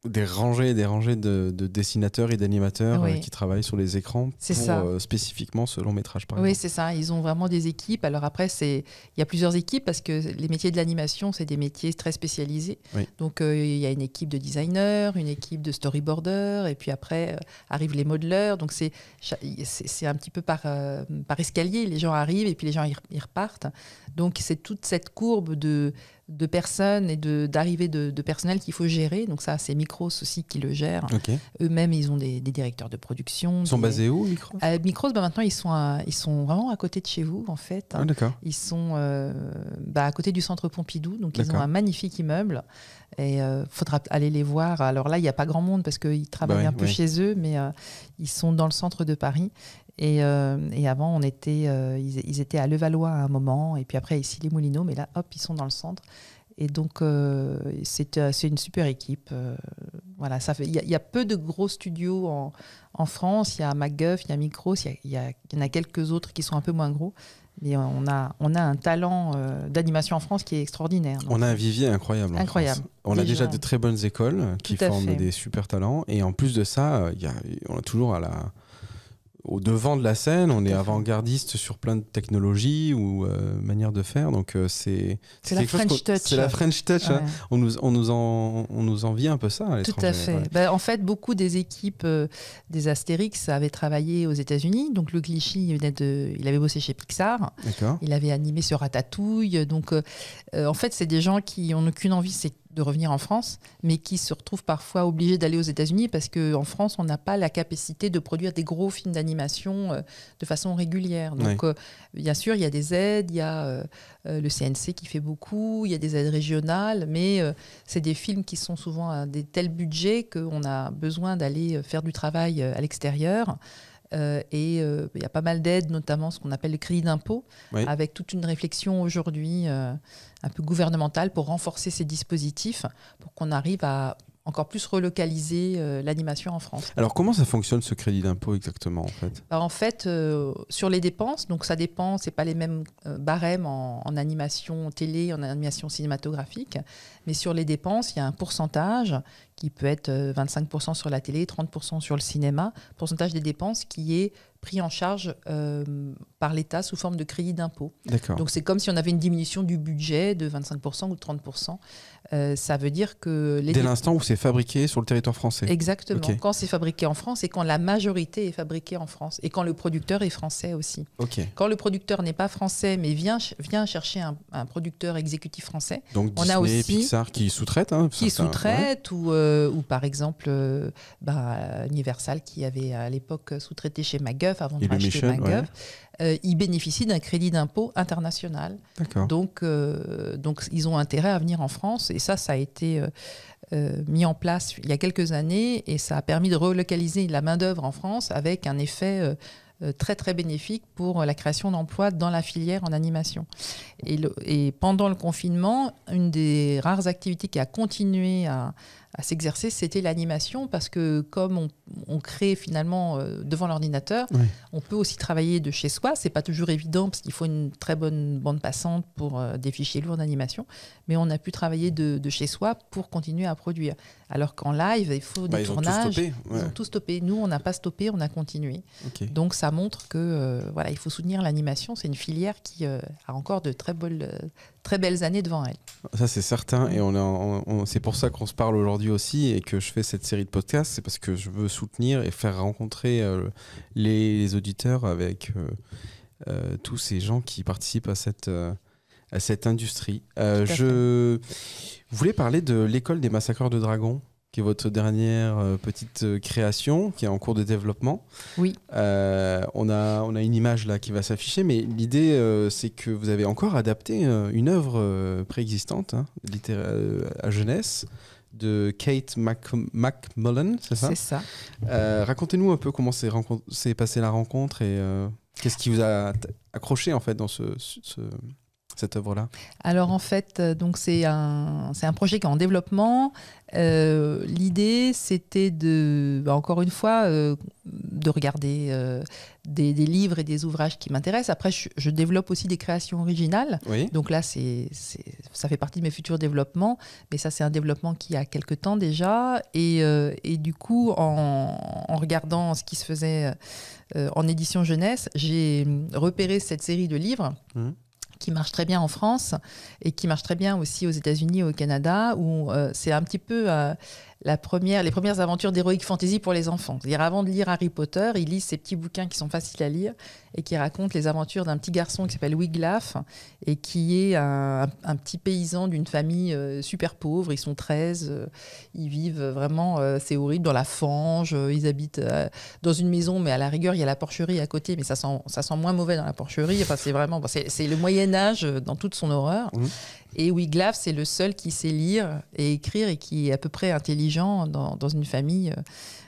Speaker 1: des rangées et des rangées de, de dessinateurs et d'animateurs
Speaker 2: Oui.
Speaker 1: euh, qui travaillent sur les écrans pour
Speaker 2: ça.
Speaker 1: euh, spécifiquement ce long métrage, par
Speaker 2: Oui, c'est ça. Ils ont vraiment des équipes. Alors après, il y a plusieurs équipes parce que les métiers de l'animation, c'est des métiers très spécialisés.
Speaker 1: Oui.
Speaker 2: Donc euh, il y a une équipe de designers, une équipe de storyboarders, et puis après arrivent les modeleurs. Donc c'est un petit peu par par escalier. Les gens arrivent et puis les gens ils repartent. Donc c'est toute cette courbe de de personnes et de d'arrivée de, de personnel qu'il faut gérer. Donc ça, c'est Micros aussi qui le gère. Eux-mêmes, ils ont des, des directeurs de production.
Speaker 1: Ils sont
Speaker 2: des-
Speaker 1: basés où, Micros?
Speaker 2: À Micros, bah, maintenant, ils sont, à- ils sont vraiment à côté de chez vous, en fait.
Speaker 1: Ah, d'accord.
Speaker 2: Ils sont euh, bah, à côté du centre Pompidou, donc ils ont un magnifique immeuble. Et il faudra aller les voir. Alors là, il n'y a pas grand monde parce qu'ils travaillent
Speaker 1: Bah oui,
Speaker 2: un peu
Speaker 1: oui.
Speaker 2: chez eux, mais euh, ils sont dans le centre de Paris. Et, euh, et avant, on était, euh, ils, ils étaient à Levallois à un moment, et puis après ici les Moulineaux, mais là, hop, ils sont dans le centre. Et donc, euh, c'est une super équipe. voilà, ça fait. Il y, a- il y a peu de gros studios en, en France. Il y a MacGuff, il y a Micros, il y, en a quelques autres qui sont un peu moins gros. Mais on a, on a un talent d'animation en France qui est extraordinaire. Donc,
Speaker 1: On a un vivier incroyable.
Speaker 2: Incroyable.
Speaker 1: On a déjà de très bonnes écoles qui forment
Speaker 2: fait.
Speaker 1: des super talents. Et en plus de ça, il y a, on a toujours à la, au devant de la scène, on est avant-gardiste sur plein de technologies ou euh, manières de faire. Donc euh, c'est
Speaker 2: C'est la French touch.
Speaker 1: C'est la French touch. hein.
Speaker 2: Ouais.
Speaker 1: On nous on nous en on nous envie un peu ça. À
Speaker 2: Tout à fait.
Speaker 1: ouais.
Speaker 2: Ben, en fait, beaucoup des équipes euh, des Astérix avaient travaillé aux États-Unis. Donc, Luc Lichy, il, venait de, il avait bossé chez Pixar. Il avait animé sur Ratatouille. Donc, en fait, c'est des gens qui n'ont aucune envie c'est de revenir en France, mais qui se retrouvent parfois obligés d'aller aux États-Unis parce qu'en France, on n'a pas la capacité de produire des gros films d'animation euh, de façon régulière. Donc, euh, bien sûr, il y a des aides, il y a euh, le CNC qui fait beaucoup, il y a des aides régionales, mais c'est des films qui sont souvent à des tels budgets qu'on a besoin d'aller faire du travail à l'extérieur. Euh, et euh, il y a pas mal d'aides, notamment ce qu'on appelle le crédit d'impôt,
Speaker 1: Oui.
Speaker 2: avec toute une réflexion aujourd'hui euh, un peu gouvernementale pour renforcer ces dispositifs, pour qu'on arrive à encore plus relocaliser euh, l'animation en France.
Speaker 1: Alors comment ça fonctionne ce crédit d'impôt exactement en fait?
Speaker 2: Bah, en fait, euh, sur les dépenses, donc ça dépend, c'est pas les mêmes euh, barèmes en, en animation télé, en animation cinématographique, mais sur les dépenses, il y a un pourcentage qui peut être euh, 25% sur la télé, 30% sur le cinéma, pourcentage des dépenses qui est pris en charge par l'État sous forme de crédit d'impôt. Donc c'est comme si on avait une diminution du budget de 25% ou de 30%. Euh, ça veut dire que les
Speaker 1: Dès l'instant où c'est fabriqué sur le territoire français.
Speaker 2: Exactement. Quand c'est fabriqué en France et quand la majorité est fabriquée en France et quand le producteur est français aussi.
Speaker 1: Ok.
Speaker 2: Quand le producteur n'est pas français mais vient, ch- vient chercher un, un producteur exécutif français
Speaker 1: Donc
Speaker 2: On
Speaker 1: Disney,
Speaker 2: a aussi-
Speaker 1: Pixar qui sous-traitent. hein,
Speaker 2: qui
Speaker 1: ouais.
Speaker 2: sous-traite ou, euh, ou par exemple euh, bah, Universal qui avait à l'époque sous-traité chez MacGuff avant de racheter
Speaker 1: ouais.
Speaker 2: MacGuff, euh, ils bénéficient d'un crédit d'impôt international. Donc, euh, donc, ils ont intérêt à venir en France. Et ça, ça a été euh, mis en place il y a quelques années. Et ça a permis de relocaliser la main-d'œuvre en France avec un effet très, très bénéfique pour la création d'emplois dans la filière en animation. Et, le- et pendant le confinement, une des rares activités qui a continué à, à s'exercer, c'était l'animation. Parce que comme on, on crée finalement euh, devant l'ordinateur, on peut aussi travailler de chez soi. C'est pas toujours évident parce qu'il faut une très bonne bande passante pour euh, des fichiers lourds d'animation, mais on a pu travailler de, de chez soi pour continuer à produire. Alors qu'en live, il faut
Speaker 1: Bah,
Speaker 2: des
Speaker 1: ils ont
Speaker 2: tournages.
Speaker 1: stoppé.
Speaker 2: Ils ont tout stoppé. Nous, on n'a pas stoppé, on a continué. Donc ça montre que euh, voilà, il faut soutenir l'animation. C'est une filière qui a encore de très belles, très belles années devant elle.
Speaker 1: Ça, c'est certain. Et on on- c'est pour ça qu'on se parle aujourd'hui aussi et que je fais cette série de podcasts. C'est parce que je veux soutenir et faire rencontrer euh, les, les auditeurs avec euh, euh, tous ces gens qui participent à cette, à cette industrie.
Speaker 2: À
Speaker 1: je voulais parler de l'école des massacreurs de dragons, qui est votre dernière euh, petite euh, création, qui est en cours de développement.
Speaker 2: Oui.
Speaker 1: Euh, on, a, on a une image là qui va s'afficher, mais l'idée, euh, c'est que vous avez encore adapté une œuvre préexistante, hein, à jeunesse, de Kate Mac McMullen, c'est ça?
Speaker 2: C'est ça.
Speaker 1: Racontez-nous un peu comment s'est passée la rencontre et qu'est-ce qui vous a accroché en fait dans ce, ce- cette œuvre-là.
Speaker 2: Alors en fait, euh, donc c'est un, c'est un projet qui est en développement. Euh, L'idée, c'était de, bah, encore une fois, euh, de regarder euh, des, des livres et des ouvrages qui m'intéressent. Après, je, je développe aussi des créations originales.
Speaker 1: Oui.
Speaker 2: Donc là, c'est, ça fait partie de mes futurs développements, mais ça, c'est un développement qui a quelques temps déjà. Et, et du coup, en, en regardant ce qui se faisait en édition jeunesse, j'ai repéré cette série de livres.
Speaker 1: Mhm.
Speaker 2: Qui marche très bien en France et qui marche très bien aussi aux États-Unis et au Canada, où euh, c'est un petit peu euh, la première, les premières aventures d'heroic fantasy pour les enfants. C'est-à-dire avant de lire Harry Potter, ils lisent ces petits bouquins qui sont faciles à lire et qui racontent les aventures d'un petit garçon qui s'appelle Wiglaf et qui est un, petit paysan d'une famille euh, super pauvre. Ils sont 13, euh, ils vivent vraiment, euh, c'est horrible, dans la fange, euh, ils habitent dans une maison, mais à la rigueur, il y a la porcherie à côté, mais ça sent, ça sent moins mauvais dans la porcherie. Enfin, c'est vraiment, c'est le Moyen-Âge dans toute son horreur.
Speaker 1: Mhm.
Speaker 2: Et Wiglaf, c'est le seul qui sait lire et écrire et qui est à peu près intelligent dans, dans une famille euh,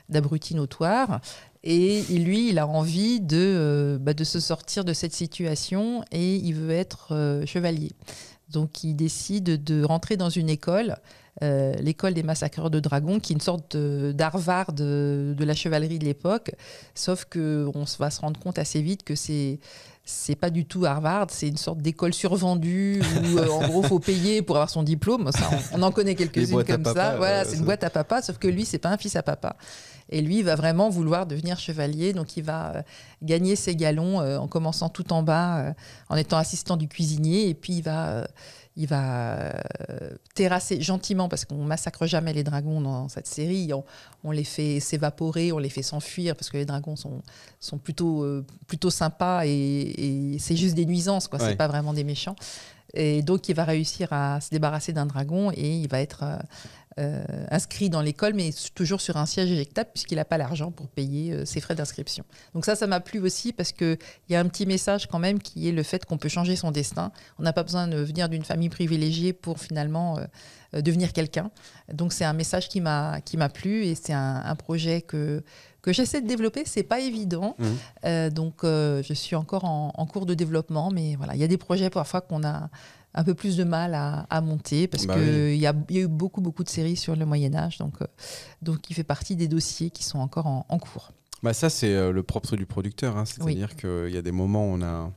Speaker 2: d'abrutis notoires. Et lui, il a envie de, euh, bah, de se sortir de cette situation et il veut être euh, chevalier. Donc il décide de rentrer dans une école, l'école des massacreurs de dragons, qui est une sorte d'Harvard de la chevalerie de l'époque. Sauf qu'on va se rendre compte assez vite que c'est c'est pas du tout Harvard, c'est une sorte d'école survendue où euh, en gros faut payer pour avoir son diplôme. Ça, on, on en connaît quelques-unes comme
Speaker 1: papa,
Speaker 2: ça. Voilà, c'est une boîte à papa, sauf que lui, c'est pas un fils à papa. Et lui, il va vraiment vouloir devenir chevalier, donc il va euh, gagner ses galons euh, en commençant tout en bas, en étant assistant du cuisinier, et puis il va, il va euh, terrasser gentiment, parce qu'on massacre jamais les dragons dans cette série, on, on les fait s'évaporer, on les fait s'enfuir, parce que les dragons sont, sont plutôt, euh, plutôt sympas, et, et c'est juste des nuisances, quoi.
Speaker 1: Ouais.
Speaker 2: c'est pas vraiment des méchants. Et donc, il va réussir à se débarrasser d'un dragon et il va être euh, euh, inscrit dans l'école, mais toujours sur un siège éjectable, puisqu'il n'a pas l'argent pour payer euh, ses frais d'inscription. Donc ça, ça m'a plu aussi, parce qu'il y a un petit message quand même qui est le fait qu'on peut changer son destin. On n'a pas besoin de venir d'une famille privilégiée pour finalement euh, devenir quelqu'un. Donc c'est un message qui m'a plu et c'est un, un projet que que j'essaie de développer. C'est pas évident. Euh, donc euh, je suis encore en, en cours de développement, mais voilà, il y a des projets parfois qu'on a un peu plus de mal à, à monter parce
Speaker 1: Bah
Speaker 2: qu'il y, a, il y a eu beaucoup beaucoup de séries sur le Moyen Âge, donc euh, donc il fait partie des dossiers qui sont encore en, en cours.
Speaker 1: Bah ça, c'est euh, le propre du producteur. hein. C'est-à-dire qu'il y a des moments où on a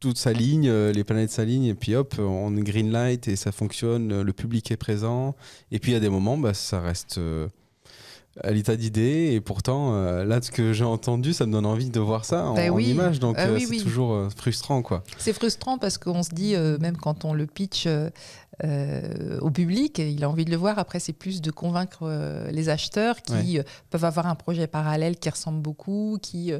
Speaker 1: toute sa ligne, euh, les planètes s'alignent, et puis hop, on green light et ça fonctionne, euh, le public est présent. Et puis il y a des moments, bah, ça reste euh, à l'état d'idée. Et pourtant, euh, là, ce que j'ai entendu, ça me donne envie de voir ça en,
Speaker 2: Bah
Speaker 1: en image. Donc
Speaker 2: Ah
Speaker 1: euh,
Speaker 2: oui,
Speaker 1: c'est
Speaker 2: oui.
Speaker 1: toujours euh, frustrant, quoi.
Speaker 2: C'est frustrant parce qu'on se dit, euh, même quand on le pitch euh, au public, il a envie de le voir. Après, c'est plus de convaincre les acheteurs qui peuvent avoir un projet parallèle qui ressemble beaucoup, qui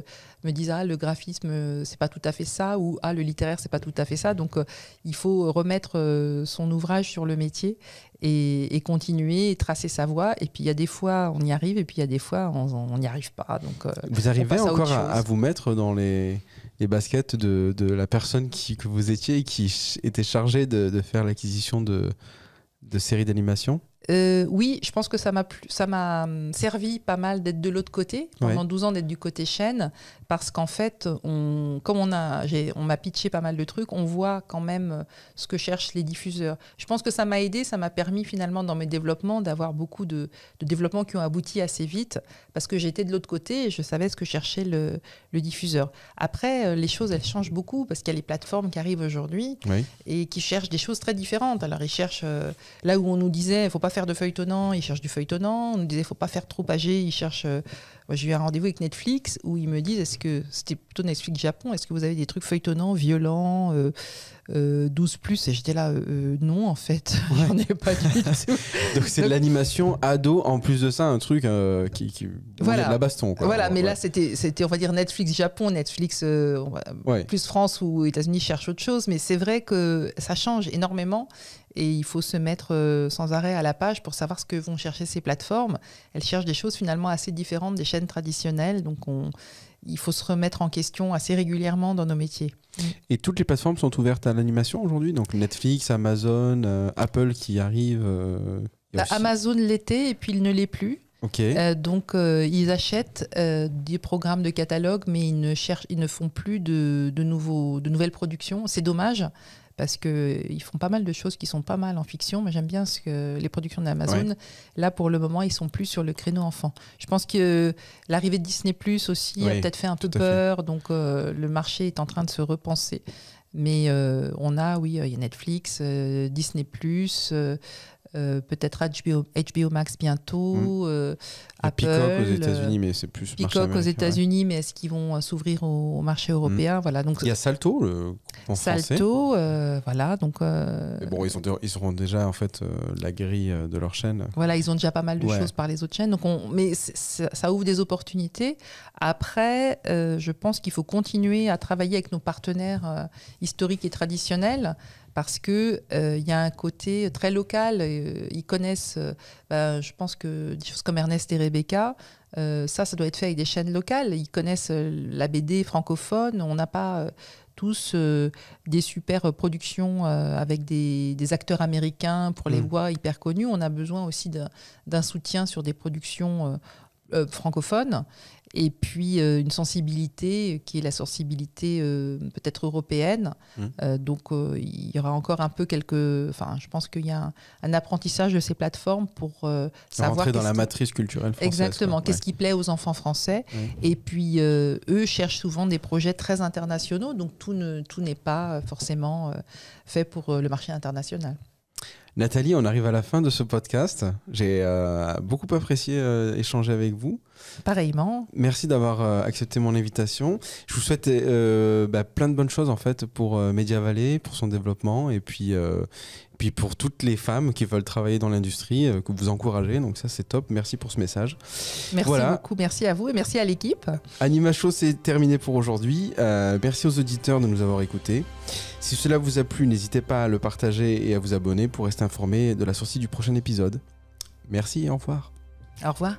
Speaker 2: me disent ah le graphisme c'est pas tout à fait ça ou ah le littéraire c'est pas tout à fait ça. Donc il faut remettre son ouvrage sur le métier et, et continuer et tracer sa voie. Et puis il y a des fois on y arrive et puis il y a des fois on n'y arrive pas. Donc euh,
Speaker 1: Vous arrivez encore à, vous mettre dans les, les baskets de, de la personne qui, que vous étiez et qui était chargée de, de faire l'acquisition de, de séries d'animation?
Speaker 2: Euh, oui, je pense que ça m'a plu- ça m'a hum, servi pas mal d'être de l'autre côté pendant
Speaker 1: Ouais.
Speaker 2: 12 ans d'être du côté chaîne parce qu'en fait, on, comme on a, j'ai- on m'a pitché pas mal de trucs, on voit quand même euh, ce que cherchent les diffuseurs. Je pense que ça m'a aidé, ça m'a permis finalement dans mes développements d'avoir beaucoup de, de développements qui ont abouti assez vite parce que j'étais de l'autre côté et je savais ce que cherchait le, le diffuseur. Après, euh, les choses elles changent beaucoup parce qu'il y a les plateformes qui arrivent aujourd'hui
Speaker 1: Oui.
Speaker 2: et qui cherchent des choses très différentes. Alors ils cherchent euh, là où on nous disait il faut pas faire de feuilletonnant, ils cherchent du feuilletonnant. On nous disait faut pas faire trop âgé, ils cherchent. euh, moi, j'ai eu un rendez-vous avec Netflix où ils me disent est-ce que c'était plutôt Netflix Japon, est-ce que vous avez des trucs feuilletonnants, violents, euh, euh, 12 plus? Et j'étais là euh, euh, non en fait, j'en ai pas du tout.
Speaker 1: Donc c'est de l'animation ado, en plus de ça, un truc euh, qui,
Speaker 2: Voilà.
Speaker 1: de la baston. Quoi.
Speaker 2: Voilà, mais
Speaker 1: Ouais.
Speaker 2: là c'était c'était on va dire Netflix Japon, Netflix euh, va-
Speaker 1: Ouais.
Speaker 2: plus France ou États-Unis cherchent autre chose, mais c'est vrai que ça change énormément et il faut se mettre euh, sans arrêt à la page pour savoir ce que vont chercher ces plateformes. Elles cherchent des choses finalement assez différentes des chaînes traditionnelles, donc on, il faut se remettre en question assez régulièrement dans nos métiers.
Speaker 1: Et toutes les plateformes sont ouvertes à l'animation aujourd'hui Donc Netflix, Amazon, euh, Apple qui arrive. euh,
Speaker 2: Bah,
Speaker 1: aussi-
Speaker 2: Amazon l'était et puis il ne l'est plus.
Speaker 1: Ok.
Speaker 2: Euh, donc euh, ils achètent euh, des programmes de catalogue, mais ils ne cherchent, ils ne font plus de, de nouveaux, de nouvelles productions. C'est dommage parce que ils font pas mal de choses qui sont pas mal en fiction. Mais j'aime bien ce que les productions d'Amazon. Là pour le moment, ils sont plus sur le créneau enfant. Je pense que l'arrivée de Disney Plus aussi a peut-être fait un peu
Speaker 1: fait.
Speaker 2: peur. Donc euh, le marché est en train de se repenser. Mais euh, on a, oui, euh, il y a Netflix, Disney Plus. Euh, euh, peut-être HBO, HBO Max bientôt, euh,
Speaker 1: y a
Speaker 2: Apple,
Speaker 1: Peacock aux
Speaker 2: euh,
Speaker 1: États-Unis, mais c'est plus.
Speaker 2: Peacock aux
Speaker 1: ouais.
Speaker 2: États-Unis, mais est-ce qu'ils vont euh, s'ouvrir au, au marché européen? Voilà, donc
Speaker 1: Il y a Salto, le, en.
Speaker 2: Salto, euh, voilà, donc euh,
Speaker 1: bon, ils, sont, ils seront déjà en fait euh, la grille euh, de leur chaîne.
Speaker 2: voilà, ils ont déjà pas mal de
Speaker 1: Ouais.
Speaker 2: choses par les autres chaînes, donc on, mais ça ouvre des opportunités. Après, euh, je pense qu'il faut continuer à travailler avec nos partenaires euh, historiques et traditionnels. Parce que euh, il y a un côté très local. euh, ils connaissent, euh, ben, je pense que des choses comme Ernest et Rebecca, euh, ça, ça doit être fait avec des chaînes locales. Ils connaissent euh, la BD francophone. On n'a pas euh, tous euh, des super euh, productions euh, avec des, des acteurs américains pour les
Speaker 1: Mm.
Speaker 2: voix hyper connues. On a besoin aussi d'un soutien sur des productions euh, euh, francophone et puis euh, une sensibilité qui est la sensibilité euh, peut-être européenne.
Speaker 1: Mm.
Speaker 2: Euh, donc il y aura encore un peu quelques. Enfin, je pense qu'il y a un, un apprentissage de ces plateformes pour savoir.
Speaker 1: Rentrer dans la matrice culturelle française.
Speaker 2: Exactement. Qu'est-ce
Speaker 1: Ouais.
Speaker 2: qui plaît aux enfants français
Speaker 1: Ouais.
Speaker 2: Et puis, eux cherchent souvent des projets très internationaux, donc tout ne- tout n'est pas forcément fait pour le marché international.
Speaker 1: Nathalie, on arrive à la fin de ce podcast. J'ai euh, beaucoup apprécié euh, échanger avec vous.
Speaker 2: Pareillement,
Speaker 1: Merci d'avoir euh, accepté mon invitation. Je vous souhaite euh, bah, plein de bonnes choses en fait pour euh, Media Valley, pour son développement et puis, euh, puis pour toutes les femmes qui veulent travailler dans l'industrie, euh, que vous encouragez. Donc ça c'est top. Merci pour ce message.
Speaker 2: merci
Speaker 1: Voilà.
Speaker 2: beaucoup, merci à vous et merci à l'équipe.
Speaker 1: Anima Show, c'est terminé pour aujourd'hui. Euh, merci aux auditeurs de nous avoir écoutés. Si cela vous a plu, n'hésitez pas à le partager et à vous abonner pour rester informé de la sortie du prochain épisode. Merci et au revoir.
Speaker 2: Au revoir.